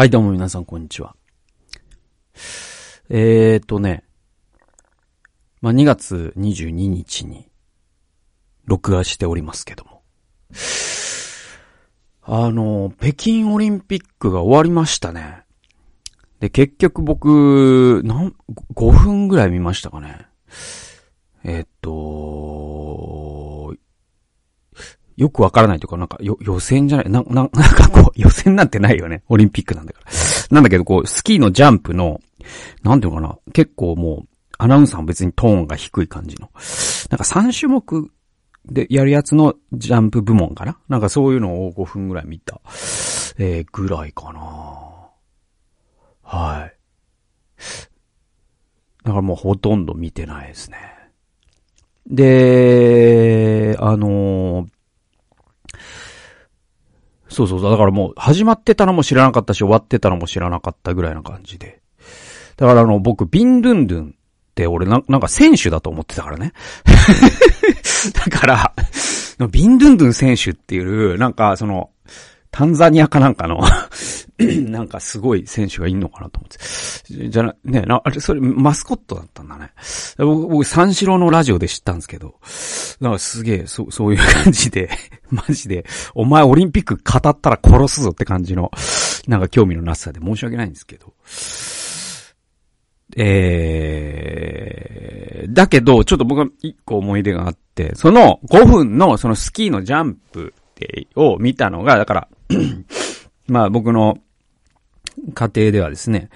はい、どうも皆さん、こんにちは。えーとね、まあ、2月22日に、録画しておりますけども。あの、北京オリンピックが終わりましたね。で、結局僕、なん、5分ぐらい見ましたかね。えーっと、よくわからないというか、なんか、よ、予選じゃない、な、な、なんかこう、予選なんてないよね。オリンピックなんだから。なんだけど、こう、スキーのジャンプの、なんていうのかな、結構もう、アナウンサーも別にトーンが低い感じの。なんか3種目でやるやつのジャンプ部門かななんかそういうのを5分ぐらい見た、えー、ぐらいかなはい。だからもうほとんど見てないですね。で、あのーそうそうそう。だからもう始まってたのも知らなかったし、終わってたのも知らなかったぐらいな感じで。だからあの、僕、ビンドゥンドゥンって俺な、なんか選手だと思ってたからね。だから、ビンドゥンドゥン選手っていう、なんかその、タンザニアかなんかの、なんかすごい選手がいんのかなと思って。じゃな、ね、な、あれ、それ、マスコットだったんだね。僕、僕三四郎のラジオで知ったんですけど、なんかすげえ、そ、そういう感じで、マジで、お前オリンピック語ったら殺すぞって感じの、なんか興味のなさで申し訳ないんですけど。えー、だけど、ちょっと僕は一個思い出があって、その5分のそのスキーのジャンプを見たのが、だから、まあ僕の家庭ではですね、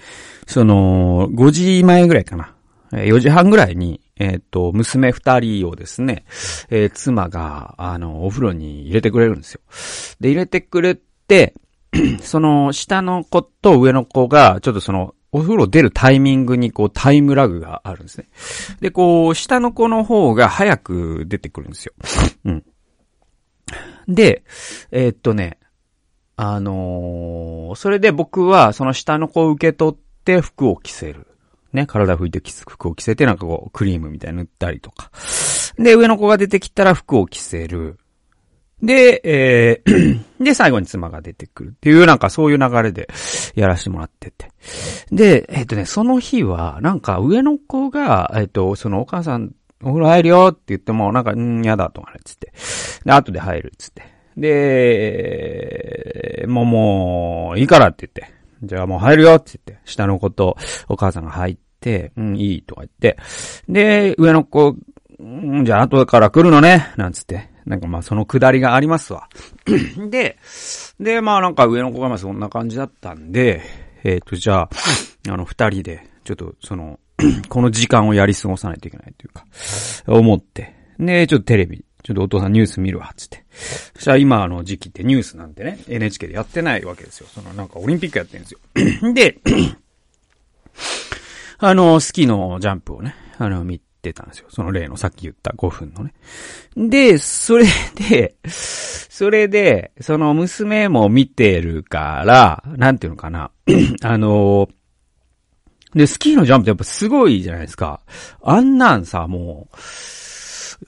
その、5時前ぐらいかな。4時半ぐらいに、えっ、と、娘二人をですね、えー妻が、あの、お風呂に入れてくれるんですよ。で、入れてくれて、その、下の子と上の子が、ちょっとその、お風呂出るタイミングにこうタイムラグがあるんですね。で、こう、下の子の方が早く出てくるんですよ。うん。で、えーっとね、あのーそれで僕はその下の子を受け取って服を着せる。ね、体拭いて服を着せてなんかこうクリームみたいに塗ったりとか。で、上の子が出てきたら服を着せる。で、えー で、最後に妻が出てくるっていう、なんかそういう流れでやらせてもらってて。で、えっ、とね、その日は、なんか上の子が、えっ、と、そのお母さん、お風呂入るよって言っても、なんか、んー、やだとかね、つって。で、後で入る、つって。で、もう、もう、いいからって言って。じゃあもう入るよって言って、下の子とお母さんが入って、うん、いいとか言って。で、上の子、うんじゃあ後から来るのね、なんつって。なんかまあそのくだりがありますわ。で、で、まあなんか上の子がまあそんな感じだったんで、えっ、と、じゃあ、あの二人で、ちょっとその、この時間をやり過ごさないといけないというか、思って。で、ちょっとテレビ、ちょっとお父さんニュース見るわ、つって。そしたら今の時期ってニュースなんてね、NHK でやってないわけですよ。そのなんかオリンピックやってるんですよ。で、あの、スキーのジャンプをね、あの、見てたんですよ。その例のさっき言った5分のね。で、それで、それで、その娘も見てるから、なんていうのかな。あの、で、スキーのジャンプってやっぱすごいじゃないですか。あんなんさ、もう、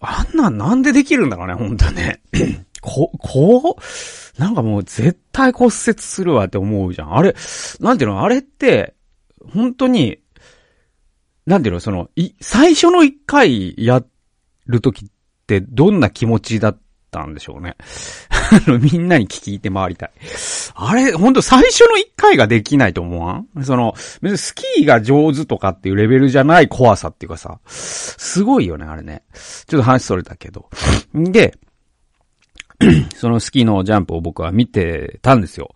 あんなんなんでできるんだろうね、ほんとね。こ、こう、なんかもう絶対骨折するわって思うじゃん。あれ、なんていうの、あれって、本当に、なんていうの、その、い、最初の一回やるときってどんな気持ちだったんでしょうね。あの、みんなに聞いて回りたい。あれ、ほんと最初の一回ができないと思わん？その、別にスキーが上手とかっていうレベルじゃない怖さっていうかさ、すごいよね、あれね。ちょっと話それたけど。んで、そのスキーのジャンプを僕は見てたんですよ。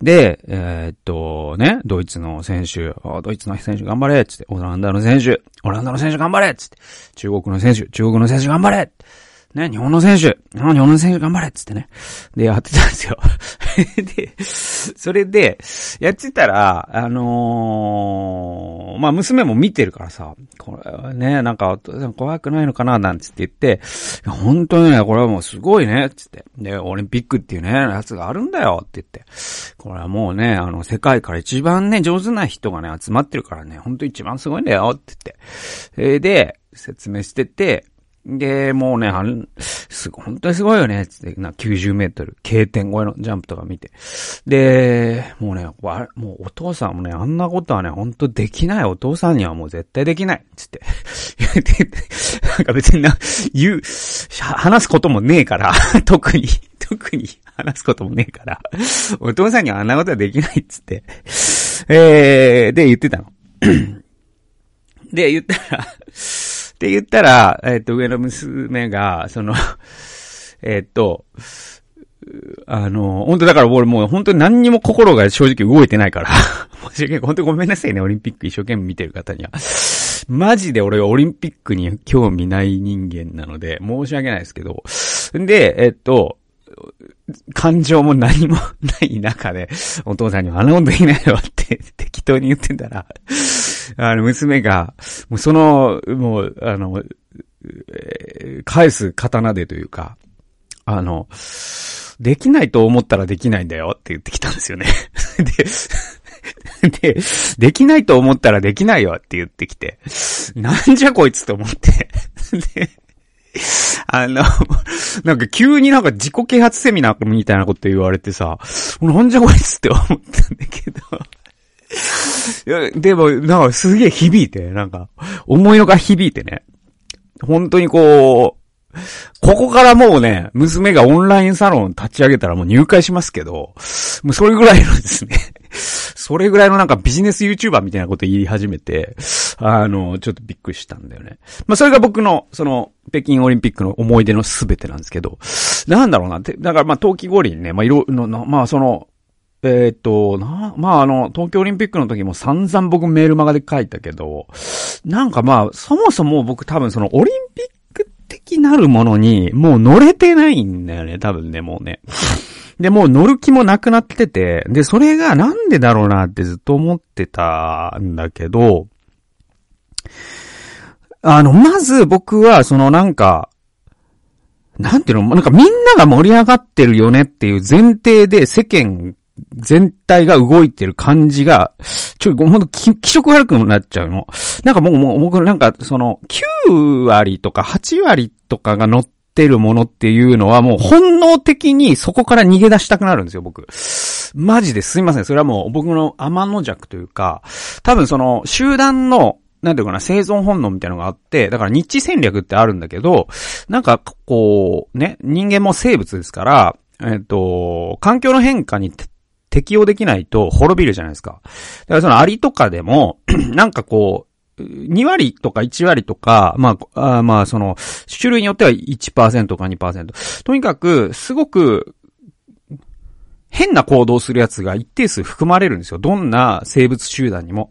で、えーっと、ね、ドイツの選手、ドイツの選手頑張れっつって、オランダの選手、オランダの選手頑張れっつって、中国の選手、中国の選手頑張れね、日本の選手、日本の選手頑張れっつってね。で、やってたんですよ。で、それで、やってたら、あのーまあ、娘も見てるからさ、これはね、なんか、お父さん怖くないのかななんつって言って、本当にね、これはもうすごいね、つって。で、オリンピックっていうね、やつがあるんだよって言って。これはもうね、あの、世界から一番ね、上手な人がね、集まってるからね、本当一番すごいんだよって言って。えで、説明してて、で、もうね、あん、すごい、本当にすごいよね、つって、な、90メートル、K 点超えのジャンプとか見て。で、もうね、わもうお父さんもね、あんなことはね、本当できないお父さんにはもう絶対できない、つって。なんか別にな、言う、話すこともねえから、特に、特に話すこともねえから、お父さんにはあんなことはできないつって、えー、で言ってたの。で、言ったら、って言ったら、えっ、ー、と、上の娘が、その えっと、あの、本当だから俺もう本当に何にも心が正直動いてないから 申し訳。本当ごめんなさいね、オリンピック一生懸命見てる方には。マジで俺はオリンピックに興味ない人間なので、申し訳ないですけど。んで、えっと、感情も何も ない中で、お父さんにはあんなことできないよって 適当に言ってたら、あの、娘が、もうその、もう、あの、返す刀でというか、あの、できないと思ったらできないんだよって言ってきたんですよね。で、で、できないと思ったらできないよって言ってきて、なんじゃこいつと思って、で、あの、なんか急になんか自己啓発セミナーみたいなこと言われてさ、なんじゃこいつって思ったんだけど、いや、でも、なんかすげえ響いて、なんか、思いのが響いてね。本当にこう、ここからもうね、娘がオンラインサロン立ち上げたらもう入会しますけど、もうそれぐらいのですね、それぐらいのなんかビジネス YouTuber みたいなこと言い始めて、あの、ちょっとびっくりしたんだよね。まあそれが僕の、その、北京オリンピックの思い出のすべてなんですけど、なんだろうな、てだからまあ冬季五輪ね、まあいろ、の、まあその、えー、と、な、まあ、あの、東京オリンピックの時も散々僕メールマガで書いたけど、なんかまあ、そもそも僕多分そのオリンピック的なるものにもう乗れてないんだよね、多分ね、もうね。で、もう乗る気もなくなってて、で、それがなんでだろうなってずっと思ってたんだけど、あの、まず僕は、そのなんか、なんていうのなんかみんなが盛り上がってるよねっていう前提で世間全体が動いてる感じが、ちょ、ほんと気色悪くなっちゃうの。なんかもう、もう、僕なんか、その、9割とか8割とかが乗っててるものっていうのはもう本能的にそこから逃げ出したくなるんですよ、僕。マジですいません。それはもう僕の天の弱というか、多分その、集団の、なんていうかな、生存本能みたいなのがあって、だから日知戦略ってあるんだけど、なんか、こう、ね、人間も生物ですから、えっ、と、環境の変化に適用できないと滅びるじゃないですか。だからそのアリとかでも、なんかこう、2割とか1割とか、まあ、あまあ、その、種類によっては1%か2%。とにかく、すごく、変な行動するやつが一定数含まれるんですよ。どんな生物集団にも。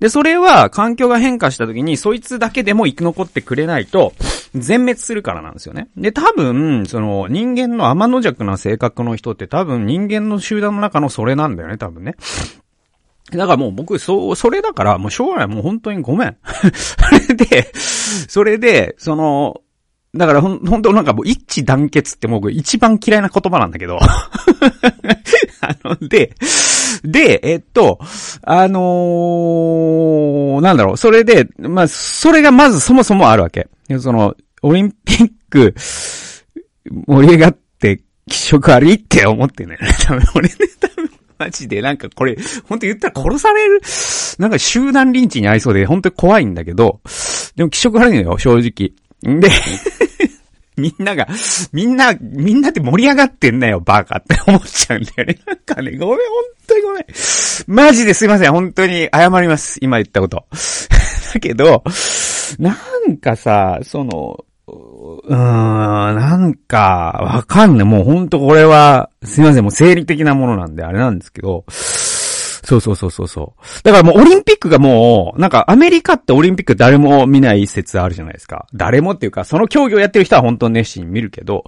で、それは環境が変化した時に、そいつだけでも生き残ってくれないと、全滅するからなんですよね。で、多分、その、人間の天の弱な性格の人って多分人間の集団の中のそれなんだよね、多分ね。だからもう僕、そう、それだから、もう将来もう本当にごめん。それで、それで、その、だからほん、本当なんかもう一致団結って僕一番嫌いな言葉なんだけど。あの、で、で、えっと、あのー、なんだろう、それで、まあ、それがまずそもそもあるわけ。その、オリンピック、盛り上がって、気色悪いって思ってね。多分俺ね、多分、マジでなんかこれ、本当言ったら殺される、なんか集団リンチに合いそうで、本当に怖いんだけど、でも気色悪いのよ、正直。で、みんなが、みんな、みんなって盛り上がってんなよ、バカって思っちゃうんだよね。なんかね、ごめん、本当にごめん。マジですいません、本当に謝ります、今言ったこと。だけど、なんかさ、その、うーん、なんか、わかんない。もうほんとこれは、すいません、もう生理的なものなんであれなんですけど、そうそうそうそうそう。だからもうオリンピックがもう、なんかアメリカってオリンピック誰も見ない説あるじゃないですか。誰もっていうか、その競技をやってる人は本当に熱心に見るけど、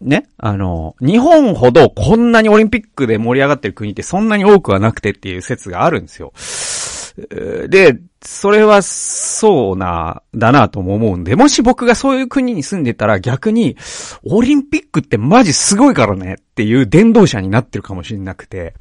ね、あの、日本ほどこんなにオリンピックで盛り上がってる国ってそんなに多くはなくてっていう説があるんですよ。で、それはそうな、だなとも思うんで、もし僕がそういう国に住んでたら逆に、オリンピックってマジすごいからねっていう伝道者になってるかもしれなくて。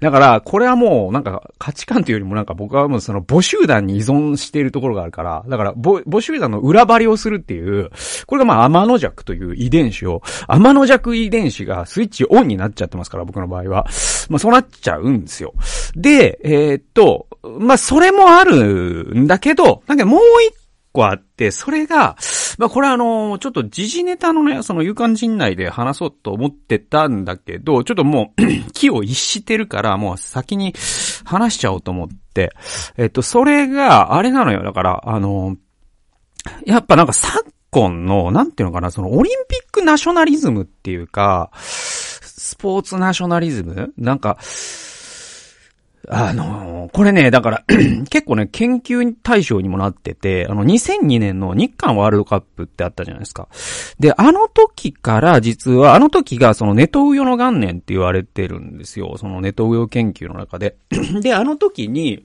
だから、これはもうなんか価値観というよりもなんか僕はもうその母集団に依存しているところがあるから、だから母集団の裏張りをするっていう、これがまあ天の弱という遺伝子を、天の弱遺伝子がスイッチオンになっちゃってますから、僕の場合は。まあそうなっちゃうんですよ。で、えー、っと、まあそれもあるんだけど、なんかもう一個あって、それが、まあこれあの、ちょっと時事ネタのね、その有感人内で話そうと思ってたんだけど、ちょっともう 気を逸してるから、もう先に話しちゃおうと思って、えっと、それが、あれなのよ。だから、あの、やっぱなんか昨今の、なんていうのかな、そのオリンピックナショナリズムっていうか、スポーツナショナリズム？なんか、あのー、これね、だから 結構ね、研究対象にもなってて、あの、2002年の日韓ワールドカップってあったじゃないですか。で、あの時から実は、あの時がそのネトウヨの元年って言われてるんですよ。そのネトウヨ研究の中で。で、あの時に、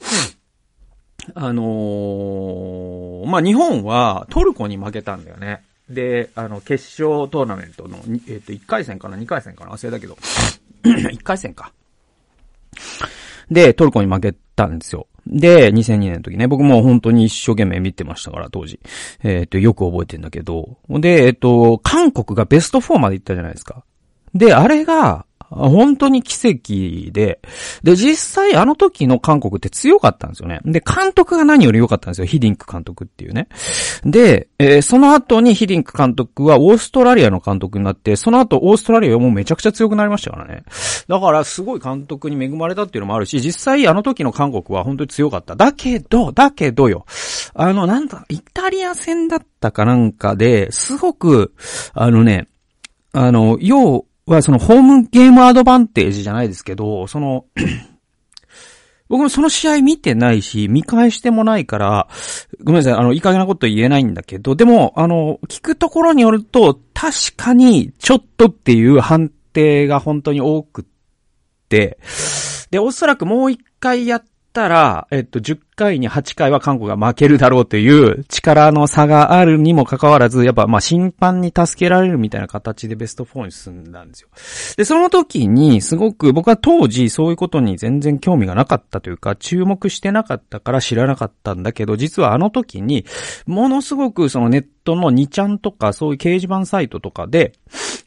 あのー、まあ、日本はトルコに負けたんだよね。で、あの、決勝トーナメントの、えっ、ー、と、1回戦かな ?2 回戦かな？忘れたけど。1回戦か。で、トルコに負けたんですよ。で、2002年の時ね、僕も本当に一生懸命見てましたから、当時。えっ、と、よく覚えてんだけど。で、えっ、と、韓国がベスト4まで行ったじゃないですか。で、あれが、本当に奇跡で、で、実際あの時の韓国って強かったんですよね。で、監督が何より良かったんですよ。ヒディンク監督っていうね。で、えー、その後にヒディンク監督はオーストラリアの監督になって、その後オーストラリアはもうめちゃくちゃ強くなりましたからね。だからすごい監督に恵まれたっていうのもあるし、実際あの時の韓国は本当に強かった。だけど、だけどよ。あの、なんだ、イタリア戦だったかなんかで、すごく、あのね、あの、要は、そのホームゲームアドバンテージじゃないですけど、その 僕もその試合見てないし、見返してもないから、ごめんなさい、あの、いい加減なこと言えないんだけど、でも、あの、聞くところによると、確かに、ちょっとっていう判定が本当に多くって、で、おそらくもう一回やったら、えっと、回に8回は韓国が負けるだろうという力の差があるにもかかわらず、やっぱまあ審判に助けられるみたいな形でベスト4に進んだんですよ。で、その時にすごく僕は当時そういうことに全然興味がなかったというか、注目してなかったから知らなかったんだけど、実はあの時に、ものすごくそのネットの2ちゃんとかそういう掲示板サイトとかで、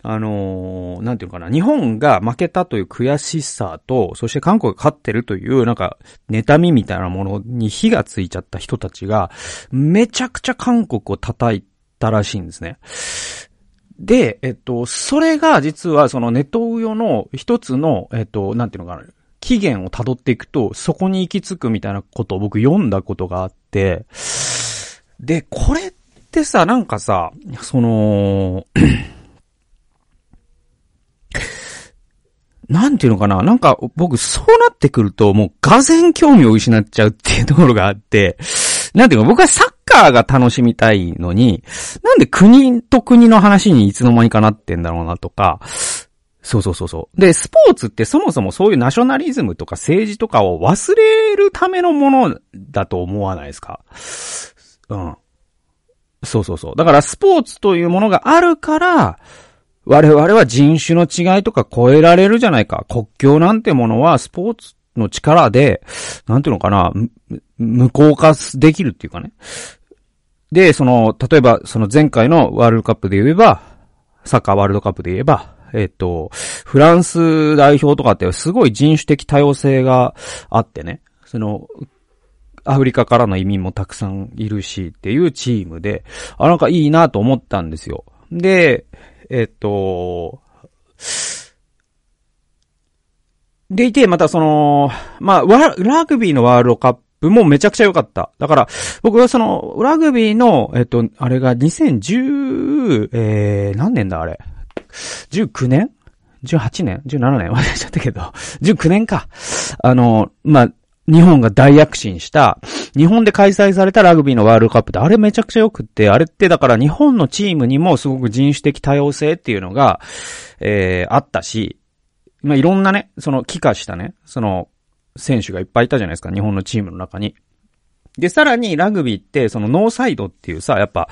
あのー、なんていうかな、日本が負けたという悔しさと、そして韓国が勝ってるという、なんか、妬みみたいなものにに火がついちゃった人たちが、めちゃくちゃ韓国を叩いたらしいんですね。で、えっと、それが実はそのネトウヨの一つの、えっと、なんていうのかな、期限を辿っていくと、そこに行き着くみたいなことを僕読んだことがあって、で、これってさ、なんかさ、そのなんていうのかな？なんか僕そうなってくるともうがぜ興味を失っちゃうっていうところがあって、なんていうか僕はサッカーが楽しみたいのに、なんで国と国の話にいつの間にかなってんだろうなとか、そうそうそうそう。で、スポーツってそもそもそういうナショナリズムとか政治とかを忘れるためのものだと思わないですか？うん。そうそうそう。だからスポーツというものがあるから、我々は人種の違いとか超えられるじゃないか。国境なんてものはスポーツの力で、なんていうのかな、無効化できるっていうかね。で、その、例えば、その前回のワールドカップで言えば、サッカーワールドカップで言えば、えっと、フランス代表とかってすごい人種的多様性があってね、その、アフリカからの移民もたくさんいるしっていうチームで、あ、なんかいいなと思ったんですよ。で、えっと、でいて、またその、まあ、ラグビーのワールドカップもめちゃくちゃ良かった。だから、僕はその、ラグビーの、えっと、あれが2010、えー、何年だあれ？19年 ?18 年 ?17 年？忘れちゃったけど、19年か。あの、まあ、日本が大躍進した、日本で開催されたラグビーのワールドカップで、あれめちゃくちゃ良くって、あれってだから日本のチームにもすごく人種的多様性っていうのが、えー、あったし、まあ、いろんなね、その、帰化したね、その、選手がいっぱいいたじゃないですか、日本のチームの中に。で、さらにラグビーって、そのノーサイドっていうさ、やっぱ、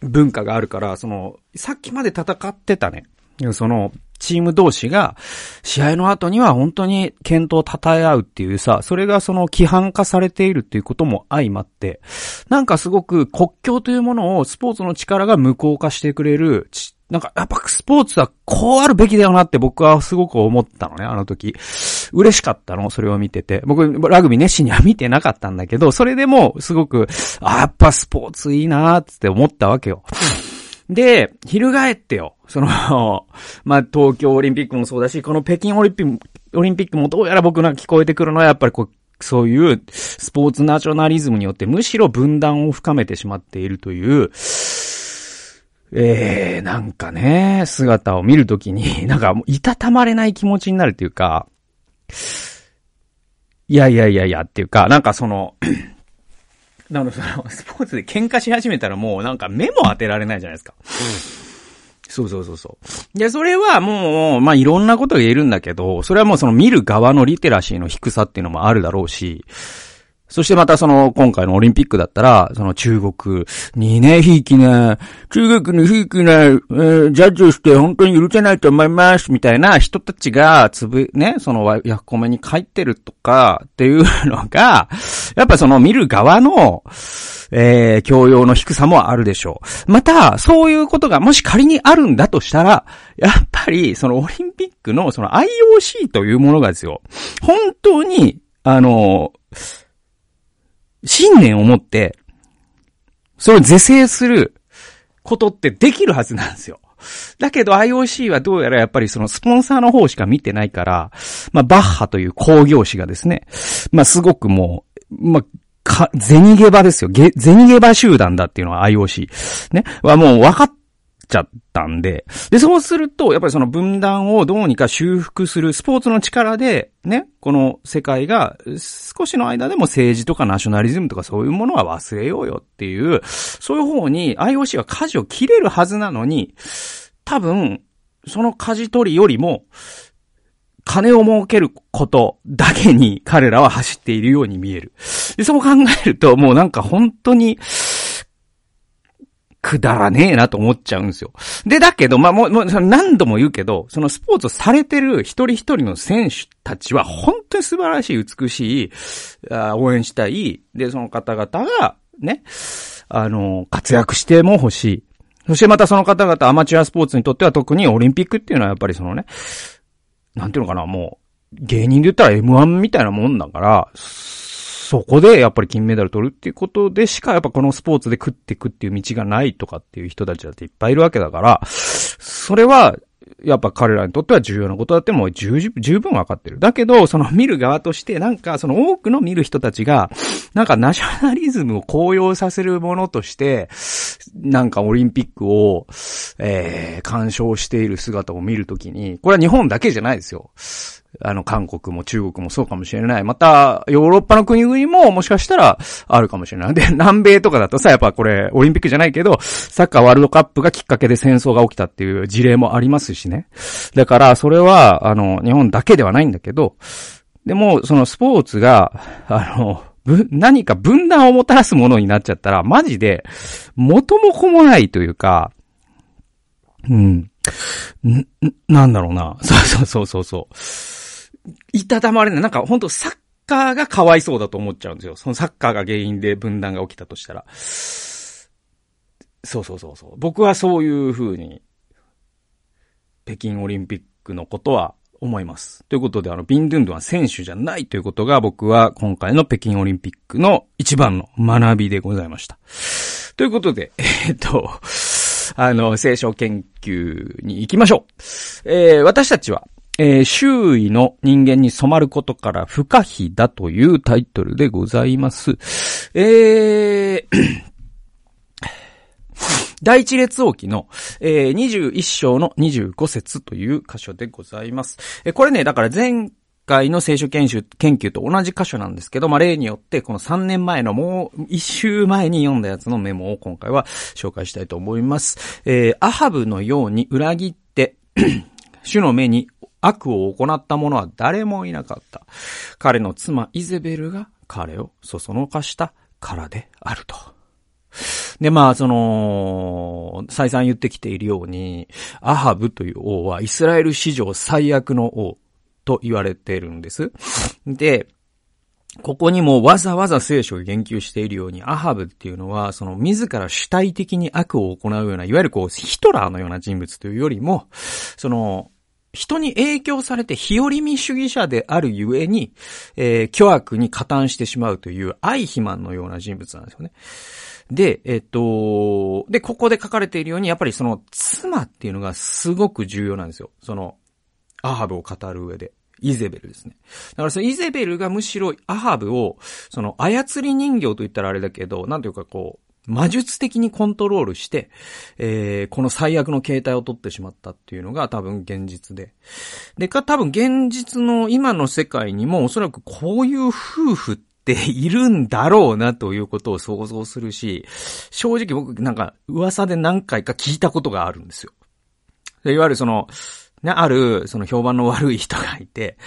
文化があるから、その、さっきまで戦ってたね。その、チーム同士が、試合の後には本当に検討を称え合うっていうさ、それがその規範化されているっていうことも相まって、なんかすごく国境というものをスポーツの力が無効化してくれる、なんかやっぱスポーツはこうあるべきだよなって僕はすごく思ったのね、あの時。嬉しかったの、それを見てて。僕、ラグビー熱心には見てなかったんだけど、それでもすごく、あ、やっぱスポーツいいなーって思ったわけよ。で、翻ってよ。その まあ、東京オリンピックもそうだし、この北京オリンピック、オリンピックもどうやら僕が聞こえてくるのはやっぱりこう、そういうスポーツナショナリズムによってむしろ分断を深めてしまっているという、えー、なんかね、姿を見るときに、なんかもういたたまれない気持ちになるっていうか、いやいやいやいやっていうか、なんかそのなので、その、スポーツで喧嘩し始めたらもうなんか目も当てられないじゃないですか。うん。そうそうそうそう。で、それはもう、まあ、いろんなことが言えるんだけど、それはもうその見る側のリテラシーの低さっていうのもあるだろうし、そしてまたその、今回のオリンピックだったら、その中国にね、ひいきな、中国にひいきな、えー、ジャッジをして本当に許せないと思います、みたいな人たちが、つぶ、ね、その、ヤフコメに書いてるとか、っていうのが、やっぱその見る側の、えー、教養の低さもあるでしょう。また、そういうことがもし仮にあるんだとしたら、やっぱり、そのオリンピックのその IOC というものがですよ、本当に、あの、信念を持って、それを是正することってできるはずなんですよ。だけど IOC はどうやらやっぱりそのスポンサーの方しか見てないから、まあバッハという工業士がですね、まあすごくもう、まあ、か、ゼニゲバですよ。ゲ、ゼニゲバ集団だっていうのは IOC。ね。はもう分かっちゃったんで、で、そうすると、やっぱりその分断をどうにか修復するスポーツの力で、ね、この世界が少しの間でも政治とかナショナリズムとかそういうものは忘れようよっていう、そういう方に IOC は舵を切れるはずなのに、多分、その舵取りよりも、金を儲けることだけに彼らは走っているように見える。でそう考えると、もうなんか本当に、くだらねえなと思っちゃうんですよ。で、だけど、まあ、もう、もう、何度も言うけど、そのスポーツをされてる一人一人の選手たちは、本当に素晴らしい、美しい、あ応援したい。で、その方々が、ね、あの、活躍しても欲しい。そしてまたその方々、アマチュアスポーツにとっては特にオリンピックっていうのはやっぱりそのね、なんていうのかな、もう、芸人で言ったら M1 みたいなもんだから、そこでやっぱり金メダル取るっていうことでしかやっぱこのスポーツで食っていくっていう道がないとかっていう人たちだっていっぱいいるわけだから、それはやっぱ彼らにとっては重要なことだってもう十十分わかってる。だけど、その見る側として、なんかその多くの見る人たちが、なんかナショナリズムを高揚させるものとして、なんかオリンピックを、えー、干渉している姿を見るときに、これは日本だけじゃないですよ。あの、韓国も中国もそうかもしれない。また、ヨーロッパの国々ももしかしたらあるかもしれない。で、南米とかだとさ、やっぱこれ、オリンピックじゃないけど、サッカーワールドカップがきっかけで戦争が起きたっていう事例もありますしね。だから、それは、あの、日本だけではないんだけど、でも、そのスポーツが、あの、何か分断をもたらすものになっちゃったら、マジで、元も子もないというか、うん。ん、なんだろうな。そうそうそうそうそう。いたたまれない。なんか本当サッカーがかわいそうだと思っちゃうんですよ。そのサッカーが原因で分断が起きたとしたら。そうそうそうそう。僕はそういう風に、北京オリンピックのことは思います。ということで、あの、ビンドゥンドゥンは選手じゃないということが僕は今回の北京オリンピックの一番の学びでございました。ということで、えっと、あの、聖書研究に行きましょう。えー、私たちは、えー、周囲の人間に染まることから不可避だというタイトルでございます。えー 第一列王記の、えー、21章の25節という箇所でございます。えー、これね、だから前回の聖書研修、研究と同じ箇所なんですけど、まあ、例によってこの3年前のもう一週前に読んだやつのメモを今回は紹介したいと思います。えー、アハブのように裏切って 主の目に悪を行った者は誰もいなかった。彼の妻イゼベルが彼をそそのかしたからであると。で、まあ、その、再三言ってきているように、アハブという王はイスラエル史上最悪の王と言われているんです。で、ここにもわざわざ聖書を言及しているように、アハブっていうのは、その自ら主体的に悪を行うような、いわゆるこう、ヒトラーのような人物というよりも、その、人に影響されて日和見主義者であるゆえに、えー、巨悪に加担してしまうというアイヒマンのような人物なんですよね。で、えっと、で、ここで書かれているように、やっぱりその妻っていうのがすごく重要なんですよ。その、アハブを語る上で。イゼベルですね。だからそのイゼベルがむしろアハブを、その操り人形と言ったらあれだけど、なんていうかこう、魔術的にコントロールして、えー、この最悪の形態を取ってしまったっていうのが多分現実で。で、か、多分現実の今の世界にもおそらくこういう夫婦っているんだろうなということを想像するし、正直僕なんか噂で何回か聞いたことがあるんですよ。いわゆるその、ね、ある、その評判の悪い人がいて、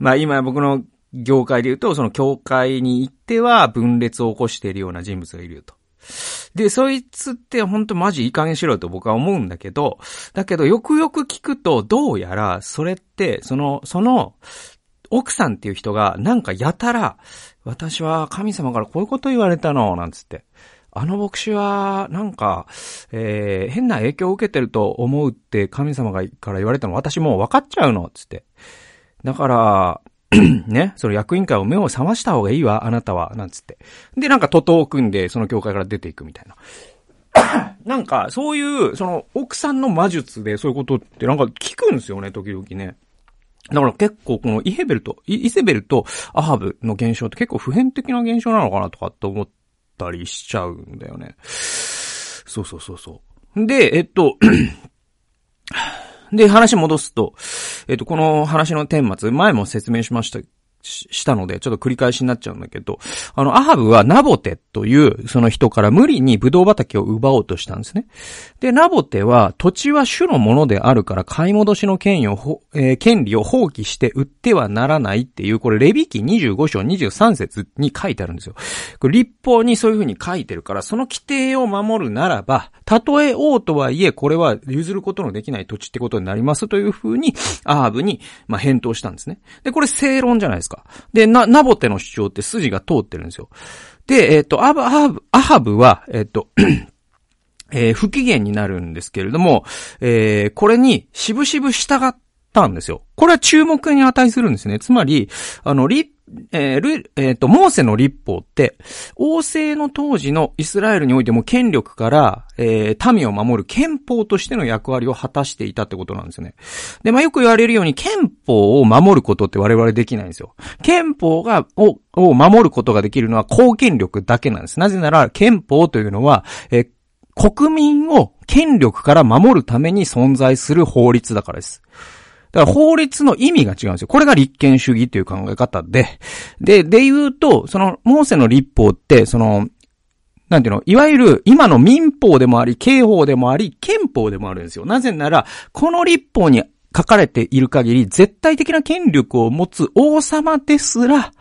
まあ今僕の業界で言うと、その教会に行っては分裂を起こしているような人物がいると。で、そいつって本当マジいい加減しろと僕は思うんだけど、だけどよくよく聞くと、どうやら、それって、その、その、奥さんっていう人が、なんかやたら、私は神様からこういうこと言われたの、なんつって。あの牧師は、なんか、えー、変な影響を受けてると思うって神様がから言われたの私もう分かっちゃうの、つって。だから、ね、その役員会を目を覚ました方がいいわ、あなたは、なんつって。で、なんか徒党を組んで、その教会から出ていくみたいな。なんか、そういう、その、奥さんの魔術でそういうことってなんか聞くんですよね、時々ね。だから結構このイヘベルと、イセベルとアハブの現象って結構普遍的な現象なのかなとかって思ったりしちゃうんだよね。そうそうそうそう。で、えっと、で、話戻すと、えっと、この話の顛末、前も説明しましたしたので、ちょっと繰り返しになっちゃうんだけど、あの、アハブはナボテという、その人から無理にブドウ畑を奪おうとしたんですね。で、ナボテは、土地は主のものであるから買い戻しの権利を、えー、権利を放棄して売ってはならないっていう、これ、レビ記25章23節に書いてあるんですよ。これ、立法にそういうふうに書いてるから、その規定を守るならば、たとえ王とはいえ、これは譲ることのできない土地ってことになりますというふうに、アハブに、まあ、返答したんですね。で、これ正論じゃないですか。か。で、な、ナボテの主張って筋が通ってるんですよ。で、えっ、ー、と、アハブ、アハブは、えっ、ー、と、えー、不機嫌になるんですけれども、えー、これに、しぶしぶ従ったんですよ。これは注目に値するんですね。つまり、あの、立えー、えっ、ー、と、モーセの立法って、王政の当時のイスラエルにおいても権力から、えー、民を守る憲法としての役割を果たしていたってことなんですよね。で、まあ、よく言われるように憲法を守ることって我々できないんですよ。憲法が、を、を守ることができるのは公権力だけなんです。なぜなら、憲法というのは、えー、国民を権力から守るために存在する法律だからです。だから法律の意味が違うんですよ。これが立憲主義っていう考え方で。で、で言うと、その、モーセの立法って、その、なんていうの？いわゆる今の民法でもあり、刑法でもあり、憲法でもあるんですよ。なぜなら、この立法に書かれている限り、絶対的な権力を持つ王様ですら、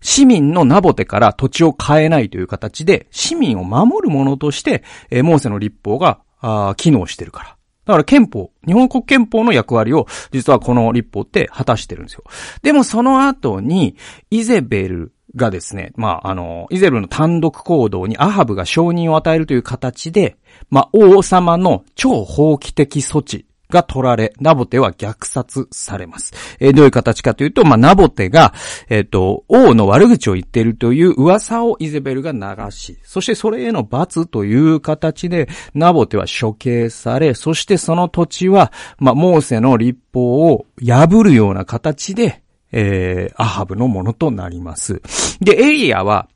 市民のナボテから土地を変えないという形で、市民を守るものとして、えー、モーセの立法が、あ機能してるから。だから憲法、日本国憲法の役割を、実はこの立法って果たしてるんですよ。でもその後に、イゼベルがですね、まあ、あの、イゼベルの単独行動にアハブが承認を与えるという形で、まあ、王様の超法規的措置が取られ、ナボテは虐殺されます。えー、どういう形かというと、まあ、ナボテが、えっ、ー、と、王の悪口を言っているという噂をイゼベルが流し、そしてそれへの罰という形で、ナボテは処刑され、そしてその土地は、まあ、モーセの立法を破るような形で、えー、アハブのものとなります。で、エリアは、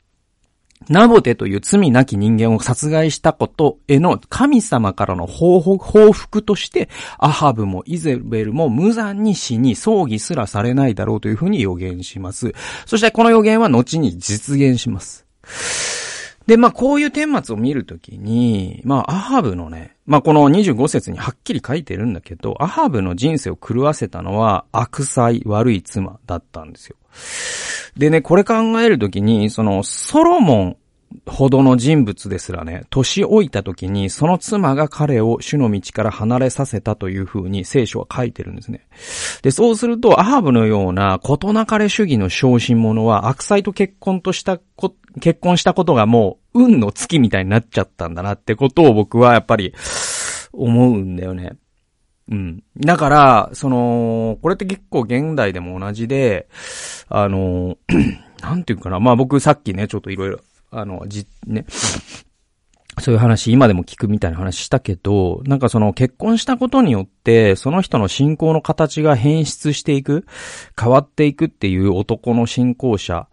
ナボテという罪なき人間を殺害したことへの神様からの報復として、アハブもイゼベルも無残に死に葬儀すらされないだろうというふうに予言します。そしてこの予言は後に実現します。で、まあ、こういう顛末を見るときに、まあ、アハブのね、まあ、この25節にはっきり書いてるんだけど、アハブの人生を狂わせたのは悪妻、悪い妻だったんですよ。でね、これ考えるときに、その、ソロモンほどの人物ですらね、年老いた時にその妻が彼を主の道から離れさせたという風に聖書は書いてるんですね。で、そうすると、アハブのような事なかれ主義の昇進者は悪妻と結婚としたこ、結婚したことがもう運の月みたいになっちゃったんだなってことを僕はやっぱり思うんだよね。うん。だから、その、これって結構現代でも同じで、あの、なんていうかな。まあ僕さっきね、ちょっといろいろあの、じ、ね、そういう話、今でも聞くみたいな話したけど、なんかその結婚したことによって、その人の信仰の形が変質していく、変わっていくっていう男の信仰者、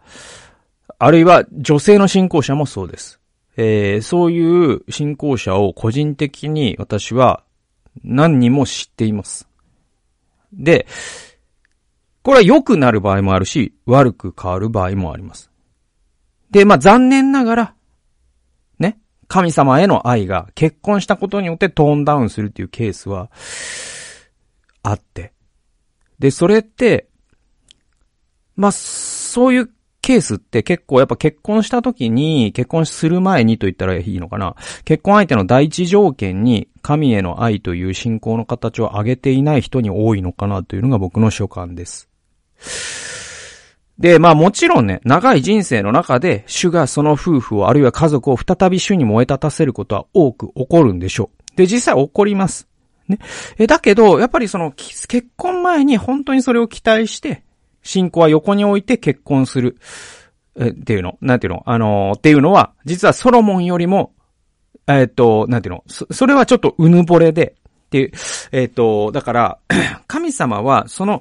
あるいは女性の信仰者もそうです。えー、そういう信仰者を個人的に私は何人も知っています。で、これは良くなる場合もあるし、悪く変わる場合もあります。で、まあ残念ながら、ね、神様への愛が結婚したことによってトーンダウンするっていうケースは、あって。で、それって、まあ、そういうケースって結構やっぱ結婚した時に、結婚する前にと言ったらいいのかな。結婚相手の第一条件に神への愛という信仰の形を上げていない人に多いのかなというのが僕の所感です。で、まあもちろんね、長い人生の中で、主がその夫婦をあるいは家族を再び主に燃え立たせることは多く起こるんでしょう。で、実際起こります。ね。え、だけど、やっぱりその、結婚前に本当にそれを期待して、信仰は横に置いて結婚する。え、っていうの？なんていうの？あのー、っていうのは、実はソロモンよりも、えっ、と、なんていうの？そ、それはちょっとうぬぼれで、っていう、えっ、ー、と、だから、神様は、その、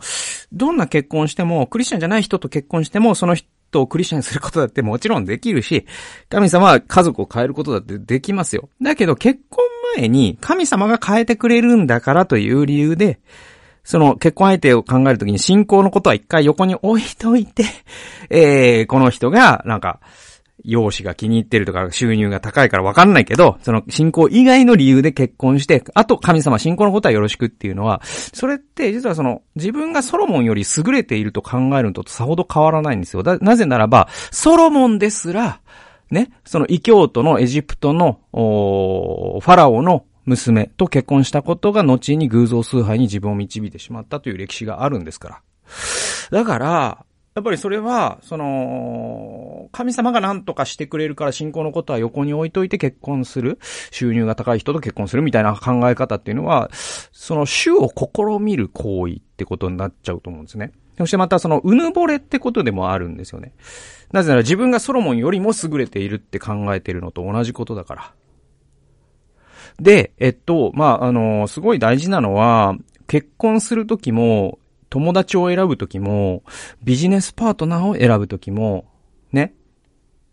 どんな結婚しても、クリスチャンじゃない人と結婚しても、その人をクリスチャンにすることだってもちろんできるし、神様は家族を変えることだってできますよ。だけど、結婚前に神様が変えてくれるんだからという理由で、その結婚相手を考えるときに信仰のことは一回横に置いといて、えー、この人が、なんか、容姿が気に入ってるとか収入が高いからわかんないけど、その信仰以外の理由で結婚して、あと神様信仰のことはよろしくっていうのは、それって実はその自分がソロモンより優れていると考えるのとさほど変わらないんですよ。なぜならば、ソロモンですら、ね、その異教徒のエジプトの、ファラオの娘と結婚したことが後に偶像崇拝に自分を導いてしまったという歴史があるんですから。だから、やっぱりそれは、その、神様が何とかしてくれるから信仰のことは横に置いといて結婚する。収入が高い人と結婚するみたいな考え方っていうのは、その主を試みる行為ってことになっちゃうと思うんですね。そしてまたその、うぬぼれってことでもあるんですよね。なぜなら自分がソロモンよりも優れているって考えているのと同じことだから。で、えっと、まあ、あの、すごい大事なのは、結婚するときも、友達を選ぶときも、ビジネスパートナーを選ぶときも、ね。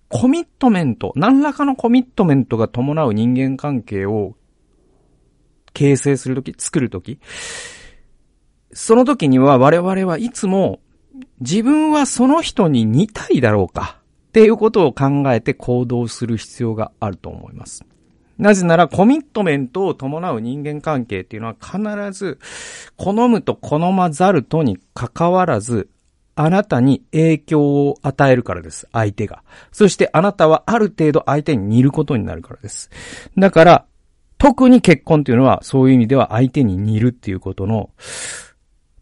コミットメント、何らかのコミットメントが伴う人間関係を形成するとき、作るとき、その時には我々はいつも自分はその人に似たいだろうかっていうことを考えて行動する必要があると思います。なぜならコミットメントを伴う人間関係っていうのは必ず好むと好まざるとに関わらずあなたに影響を与えるからです。相手が。そしてあなたはある程度相手に似ることになるからです。だから、特に結婚っていうのはそういう意味では相手に似るっていうことの、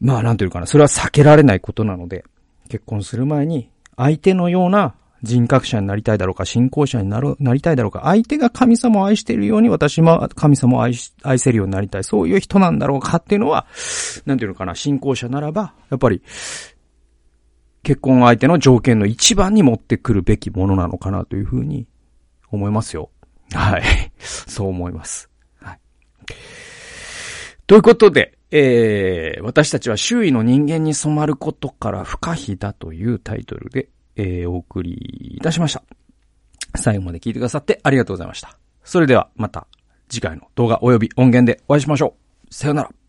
まあなんていうかな、それは避けられないことなので、結婚する前に相手のような人格者になりたいだろうか、信仰者になる、なりたいだろうか、相手が神様を愛しているように私も神様を愛し、愛せるようになりたい。そういう人なんだろうかっていうのは、なんていうのかな、信仰者ならば、やっぱり、結婚相手の条件の一番に持ってくるべきものなのかなというふうに思いますよ。はい。そう思います。はい。ということで、えー、私たちは周囲の人間に染まることから不可避だというタイトルでえー、お送りいたしました。最後まで聞いてくださってありがとうございました。それではまた次回の動画及び音源でお会いしましょう。さよなら。